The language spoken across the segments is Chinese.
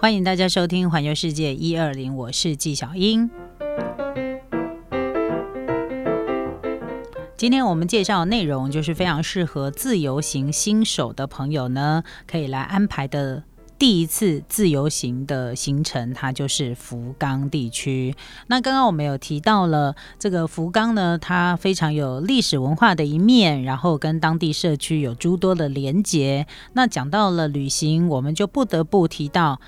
欢迎大家收听《环游世界一二零》，我是纪晓英。今天我们介绍的内容就是非常适合自由行新手的朋友呢，可以来安排的。第一次自由行的行程，它就是福冈地区。那刚刚我们有提到了这个福冈呢，它非常有历史文化的一面，然后跟当地社区有诸多的连结。那讲到了旅行，我们就不得不提到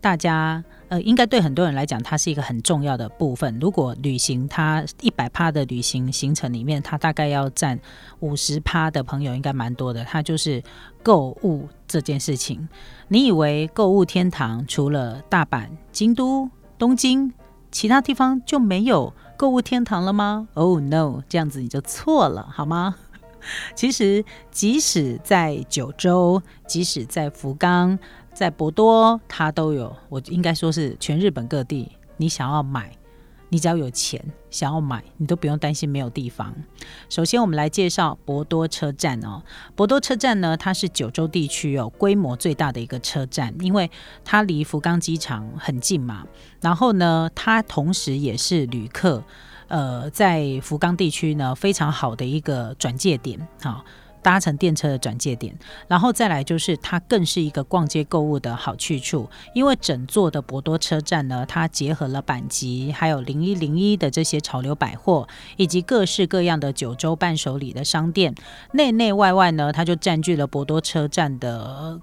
大家。呃，应该对很多人来讲，它是一个很重要的部分。如果旅行，它一百趴的旅行行程里面，它大概要占五十趴的朋友，应该蛮多的。它就是购物这件事情。你以为购物天堂除了大阪、京都、东京，其他地方就没有购物天堂了吗？Oh no，这样子你就错了，好吗？其实，即使在九州，即使在福冈。在博多，它都有。我应该说是全日本各地，你想要买，你只要有钱想要买，你都不用担心没有地方。首先，我们来介绍博多车站哦。博多车站呢，它是九州地区有规模最大的一个车站，因为它离福冈机场很近嘛。然后呢，它同时也是旅客呃在福冈地区呢非常好的一个转借点，好。搭乘电车的转借点，然后再来就是它更是一个逛街购物的好去处，因为整座的博多车站呢，它结合了板集还有零一零一的这些潮流百货，以及各式各样的九州伴手礼的商店，内内外外呢，它就占据了博多车站的。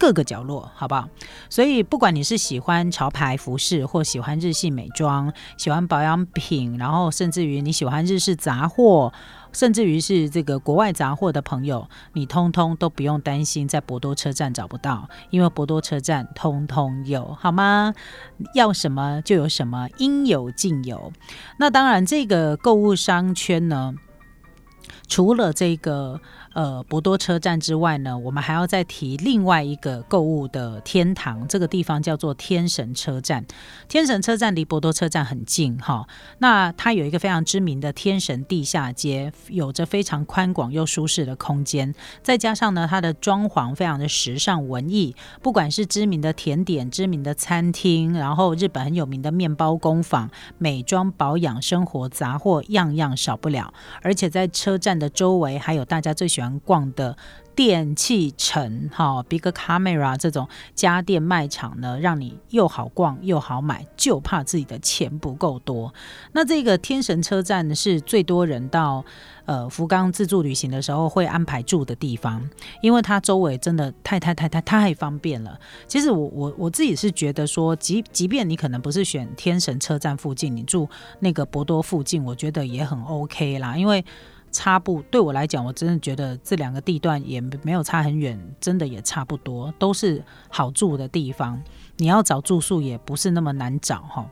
各个角落，好不好？所以不管你是喜欢潮牌服饰，或喜欢日系美妆，喜欢保养品，然后甚至于你喜欢日式杂货，甚至于是这个国外杂货的朋友，你通通都不用担心在博多车站找不到，因为博多车站通通有，好吗？要什么就有什么，应有尽有。那当然，这个购物商圈呢，除了这个。呃，博多车站之外呢，我们还要再提另外一个购物的天堂，这个地方叫做天神车站。天神车站离博多车站很近哈，那它有一个非常知名的天神地下街，有着非常宽广又舒适的空间，再加上呢，它的装潢非常的时尚文艺，不管是知名的甜点、知名的餐厅，然后日本很有名的面包工坊、美妆保养、生活杂货，样样少不了。而且在车站的周围，还有大家最喜欢逛的电器城，哈，Big Camera 这种家电卖场呢，让你又好逛又好买，就怕自己的钱不够多。那这个天神车站呢，是最多人到呃福冈自助旅行的时候会安排住的地方，因为它周围真的太太太太太方便了。其实我我我自己是觉得说，即即便你可能不是选天神车站附近，你住那个博多附近，我觉得也很 OK 啦，因为。差不对我来讲，我真的觉得这两个地段也没有差很远，真的也差不多，都是好住的地方。你要找住宿也不是那么难找哈。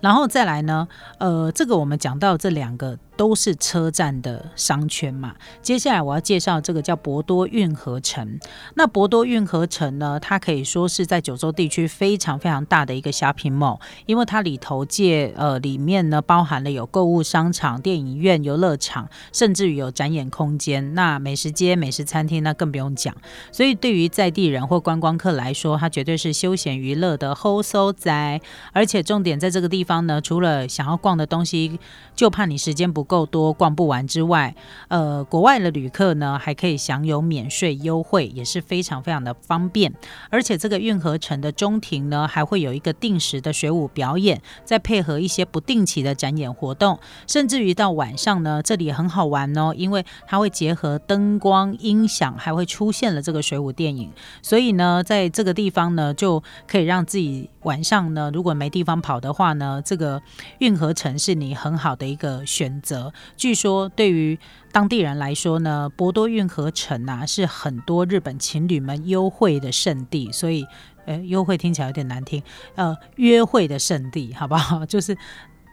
然后再来呢，呃，这个我们讲到这两个。都是车站的商圈嘛。接下来我要介绍这个叫博多运河城。那博多运河城呢，它可以说是在九州地区非常非常大的一个 shopping mall，因为它里头借呃里面呢包含了有购物商场、电影院、游乐场，甚至于有展演空间。那美食街、美食餐厅那更不用讲。所以对于在地人或观光客来说，它绝对是休闲娱乐的好所在。而且重点在这个地方呢，除了想要逛的东西，就怕你时间不。够多逛不完之外，呃，国外的旅客呢还可以享有免税优惠，也是非常非常的方便。而且这个运河城的中庭呢，还会有一个定时的水舞表演，再配合一些不定期的展演活动，甚至于到晚上呢，这里很好玩哦，因为它会结合灯光、音响，还会出现了这个水舞电影。所以呢，在这个地方呢，就可以让自己晚上呢，如果没地方跑的话话呢，这个运河城是你很好的一个选择。据说，对于当地人来说呢，博多运河城啊是很多日本情侣们优惠的圣地，所以，呃，优惠听起来有点难听，呃，约会的圣地，好不好？就是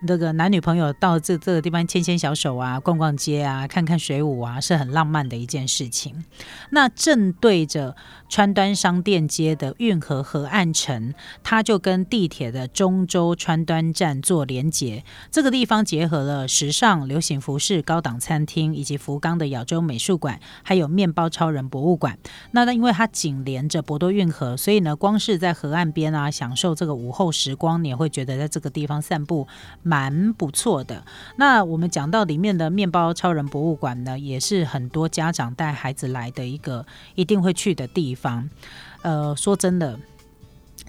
这个男女朋友到这这个地方牵牵小手啊，逛逛街啊，看看水舞啊，是很浪漫的一件事情。那正对着川端商店街的运河河岸城，它就跟地铁的中州川端站做连接。这个地方结合了时尚、流行服饰、高档餐厅，以及福冈的亚洲美术馆，还有面包超人博物馆。那那因为它紧连着博多运河，所以呢，光是在河岸边啊，享受这个午后时光，你也会觉得在这个地方散步。蛮不错的。那我们讲到里面的面包超人博物馆呢，也是很多家长带孩子来的一个一定会去的地方。呃，说真的，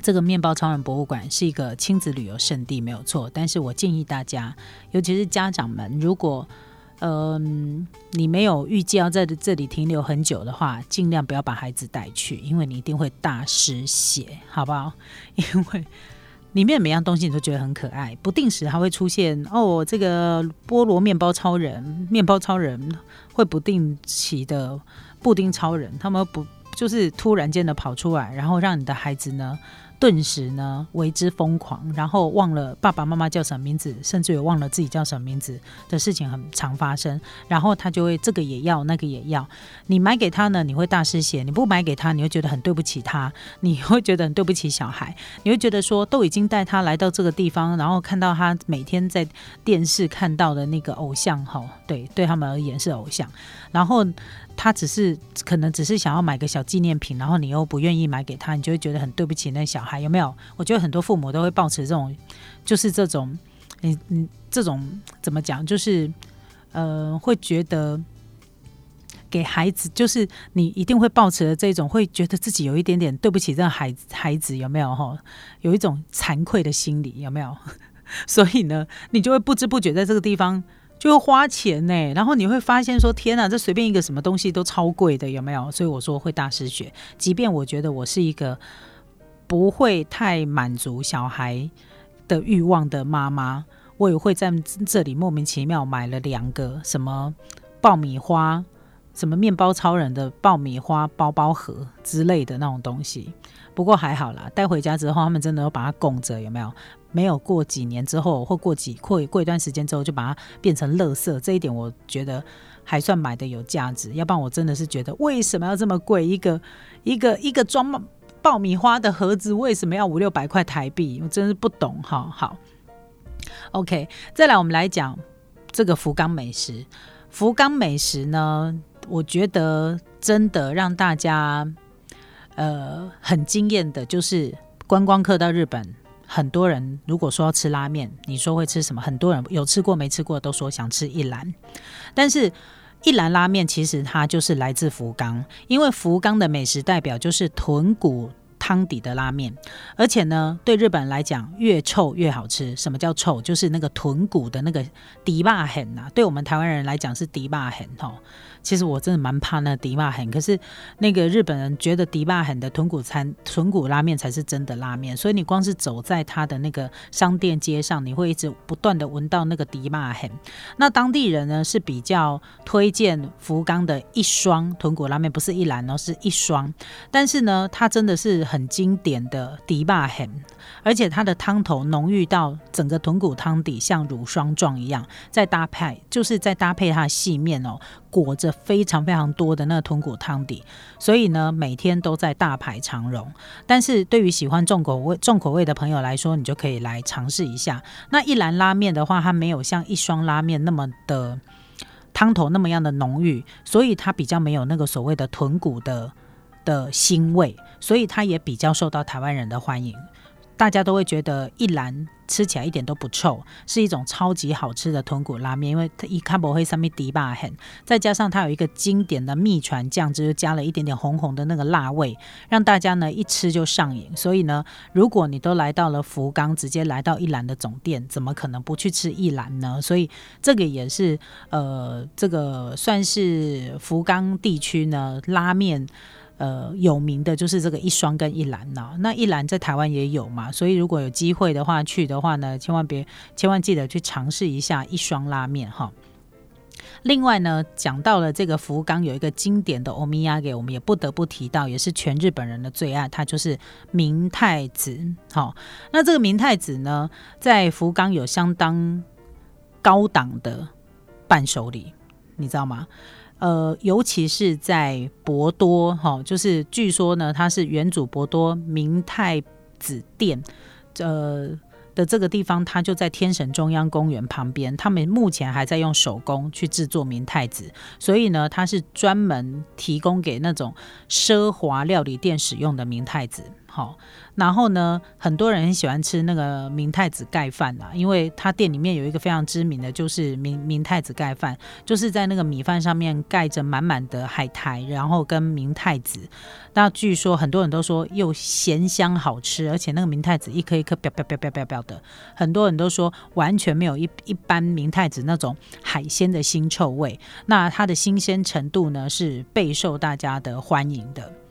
这个面包超人博物馆是一个亲子旅游胜地，没有错。但是我建议大家，尤其是家长们，如果嗯你没有预计要在这里停留很久的话，尽量不要把孩子带去，因为你一定会大失血，好不好？因为里面每样东西你都觉得很可爱，不定时还会出现哦，这个菠萝面包超人、面包超人会不定期的布丁超人，他们不就是突然间的跑出来，然后让你的孩子呢？顿时呢为之疯狂，然后忘了爸爸妈妈叫什么名字，甚至也忘了自己叫什么名字的事情很常发生。然后他就会这个也要，那个也要。你买给他呢，你会大失血；你不买给他，你会觉得很对不起他，你会觉得很对不起小孩。你会觉得说，都已经带他来到这个地方，然后看到他每天在电视看到的那个偶像，哈，对，对他们而言是偶像。然后。他只是可能只是想要买个小纪念品，然后你又不愿意买给他，你就会觉得很对不起那小孩，有没有？我觉得很多父母都会抱持这种，就是这种，你你这种怎么讲？就是呃，会觉得给孩子，就是你一定会抱持的这种，会觉得自己有一点点对不起这孩，孩子有没有？哈，有一种惭愧的心理，有没有？所以呢，你就会不知不觉在这个地方。就会花钱呢，然后你会发现说：“天哪，这随便一个什么东西都超贵的，有没有？”所以我说会大失血。即便我觉得我是一个不会太满足小孩的欲望的妈妈，我也会在这里莫名其妙买了两个什么爆米花、什么面包超人的爆米花包包盒之类的那种东西。不过还好啦，带回家之后，他们真的要把它供着，有没有？没有过几年之后，或过几过过一段时间之后，就把它变成垃圾。这一点我觉得还算买的有价值。要不然我真的是觉得为什么要这么贵？一个一个一个装爆米花的盒子为什么要五六百块台币？我真是不懂哈。好，OK，再来我们来讲这个福冈美食。福冈美食呢，我觉得真的让大家呃很惊艳的，就是观光客到日本。很多人如果说要吃拉面，你说会吃什么？很多人有吃过没吃过都说想吃一兰，但是一兰拉面其实它就是来自福冈，因为福冈的美食代表就是豚骨汤底的拉面，而且呢，对日本人来讲，越臭越好吃。什么叫臭？就是那个豚骨的那个迪霸很呐，对我们台湾人来讲是迪霸很吼。其实我真的蛮怕那迪霸很，可是那个日本人觉得迪霸很的豚骨餐、豚骨拉面才是真的拉面，所以你光是走在他的那个商店街上，你会一直不断的闻到那个迪霸很。那当地人呢是比较推荐福冈的一双豚骨拉面，不是一篮哦，是一双。但是呢，它真的是很经典的迪霸很，而且它的汤头浓郁到整个豚骨汤底像乳霜状一样，再搭配就是再搭配它的细面哦。裹着非常非常多的那个豚骨汤底，所以呢，每天都在大排长龙。但是对于喜欢重口味、重口味的朋友来说，你就可以来尝试一下。那一兰拉面的话，它没有像一双拉面那么的汤头那么样的浓郁，所以它比较没有那个所谓的豚骨的的腥味，所以它也比较受到台湾人的欢迎。大家都会觉得一兰。吃起来一点都不臭，是一种超级好吃的豚骨拉面，因为它一看不会上面底吧很，再加上它有一个经典的秘传酱汁，加了一点点红红的那个辣味，让大家呢一吃就上瘾。所以呢，如果你都来到了福冈，直接来到一兰的总店，怎么可能不去吃一兰呢？所以这个也是呃，这个算是福冈地区呢拉面。呃，有名的就是这个一双跟一兰呐，那一兰在台湾也有嘛，所以如果有机会的话去的话呢，千万别千万记得去尝试一下一双拉面哈。另外呢，讲到了这个福冈有一个经典的欧米亚给，我们也不得不提到，也是全日本人的最爱，它就是明太子。好，那这个明太子呢，在福冈有相当高档的伴手礼，你知道吗？呃，尤其是在博多，哈，就是据说呢，它是原主博多明太子店，呃。的这个地方，它就在天神中央公园旁边。他们目前还在用手工去制作明太子，所以呢，它是专门提供给那种奢华料理店使用的明太子。好。然后呢，很多人很喜欢吃那个明太子盖饭啊，因为他店里面有一个非常知名的就是明明太子盖饭，就是在那个米饭上面盖着满满的海苔，然后跟明太子。那据说很多人都说又咸香好吃，而且那个明太子一颗一颗，飙飙飙飙飙飙的，很多人都说完全没有一一般明太子那种海鲜的腥臭味。那它的新鲜程度呢，是备受大家的欢迎的。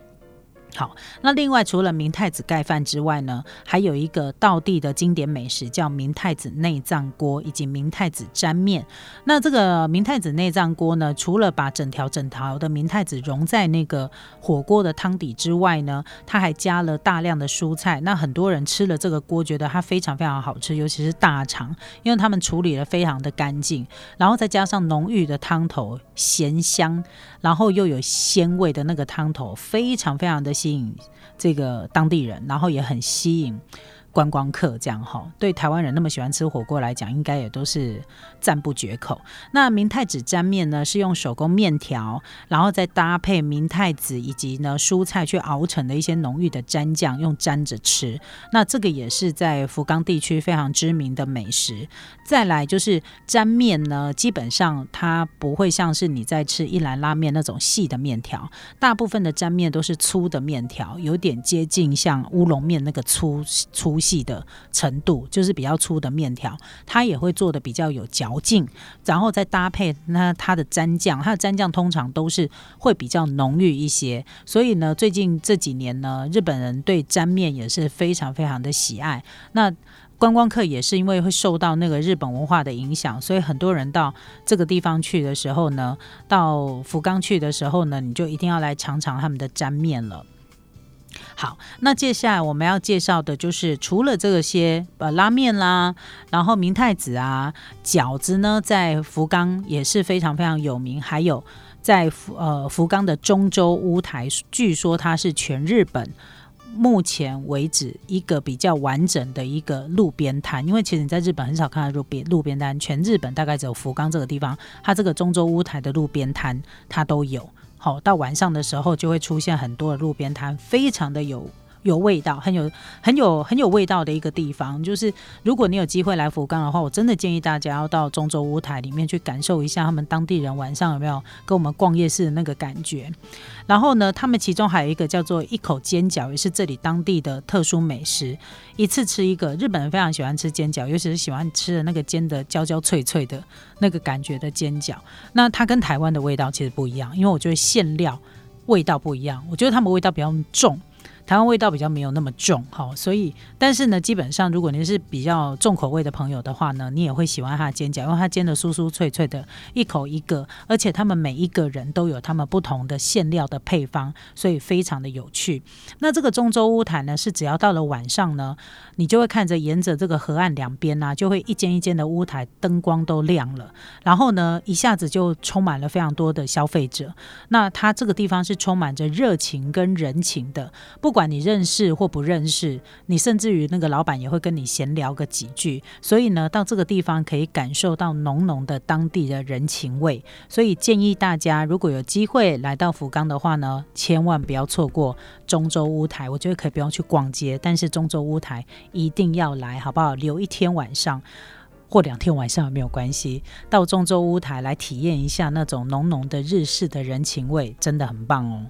好，那另外除了明太子盖饭之外呢，还有一个道地的经典美食叫明太子内脏锅以及明太子沾面。那这个明太子内脏锅呢，除了把整条整条的明太子融在那个火锅的汤底之外呢，它还加了大量的蔬菜。那很多人吃了这个锅，觉得它非常非常好吃，尤其是大肠，因为他们处理的非常的干净，然后再加上浓郁的汤头，咸香，然后又有鲜味的那个汤头，非常非常的。吸引这个当地人，然后也很吸引。观光客这样哈，对台湾人那么喜欢吃火锅来讲，应该也都是赞不绝口。那明太子沾面呢，是用手工面条，然后再搭配明太子以及呢蔬菜去熬成的一些浓郁的蘸酱，用沾着吃。那这个也是在福冈地区非常知名的美食。再来就是沾面呢，基本上它不会像是你在吃一兰拉面那种细的面条，大部分的沾面都是粗的面条，有点接近像乌龙面那个粗粗。细的程度就是比较粗的面条，它也会做的比较有嚼劲，然后再搭配那它的蘸酱，它的蘸酱通常都是会比较浓郁一些。所以呢，最近这几年呢，日本人对沾面也是非常非常的喜爱。那观光客也是因为会受到那个日本文化的影响，所以很多人到这个地方去的时候呢，到福冈去的时候呢，你就一定要来尝尝他们的沾面了。好，那接下来我们要介绍的就是除了这些呃拉面啦，然后明太子啊，饺子呢，在福冈也是非常非常有名。还有在福呃福冈的中州屋台，据说它是全日本目前为止一个比较完整的一个路边摊。因为其实你在日本很少看到路边路边摊，全日本大概只有福冈这个地方，它这个中州屋台的路边摊它都有。好，到晚上的时候就会出现很多的路边摊，非常的有。有味道，很有很有很有味道的一个地方，就是如果你有机会来福冈的话，我真的建议大家要到中州屋台里面去感受一下他们当地人晚上有没有跟我们逛夜市的那个感觉。然后呢，他们其中还有一个叫做一口煎饺，也是这里当地的特殊美食，一次吃一个。日本人非常喜欢吃煎饺，尤其是喜欢吃的那个煎的焦焦脆脆的那个感觉的煎饺。那它跟台湾的味道其实不一样，因为我觉得馅料味道不一样，我觉得他们味道比较重。台湾味道比较没有那么重，哈，所以但是呢，基本上如果您是比较重口味的朋友的话呢，你也会喜欢它的煎饺，因为它煎的酥酥脆脆的，一口一个，而且他们每一个人都有他们不同的馅料的配方，所以非常的有趣。那这个中州屋台呢，是只要到了晚上呢，你就会看着沿着这个河岸两边呢，就会一间一间的屋台灯光都亮了，然后呢，一下子就充满了非常多的消费者。那它这个地方是充满着热情跟人情的，不。不管你认识或不认识，你甚至于那个老板也会跟你闲聊个几句。所以呢，到这个地方可以感受到浓浓的当地的人情味。所以建议大家，如果有机会来到福冈的话呢，千万不要错过中州屋台。我觉得可以不用去逛街，但是中州屋台一定要来，好不好？留一天晚上或两天晚上没有关系，到中州屋台来体验一下那种浓浓的日式的人情味，真的很棒哦。